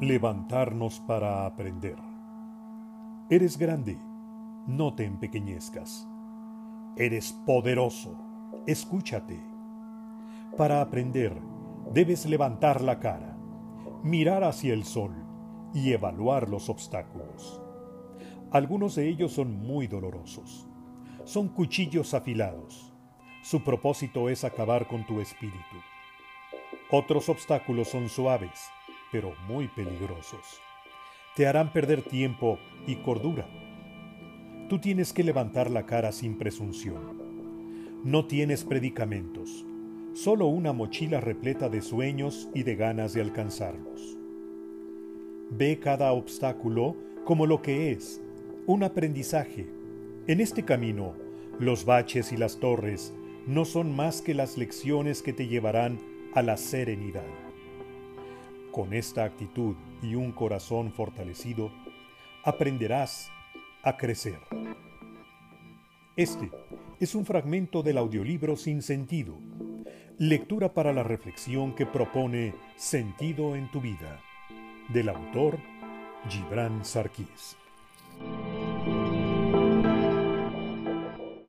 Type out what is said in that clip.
Levantarnos para aprender. Eres grande, no te empequeñezcas. Eres poderoso, escúchate. Para aprender, debes levantar la cara, mirar hacia el sol y evaluar los obstáculos. Algunos de ellos son muy dolorosos. Son cuchillos afilados. Su propósito es acabar con tu espíritu. Otros obstáculos son suaves pero muy peligrosos. Te harán perder tiempo y cordura. Tú tienes que levantar la cara sin presunción. No tienes predicamentos, solo una mochila repleta de sueños y de ganas de alcanzarlos. Ve cada obstáculo como lo que es, un aprendizaje. En este camino, los baches y las torres no son más que las lecciones que te llevarán a la serenidad. Con esta actitud y un corazón fortalecido, aprenderás a crecer. Este es un fragmento del audiolibro Sin Sentido, lectura para la reflexión que propone Sentido en tu vida, del autor Gibran Sarkis.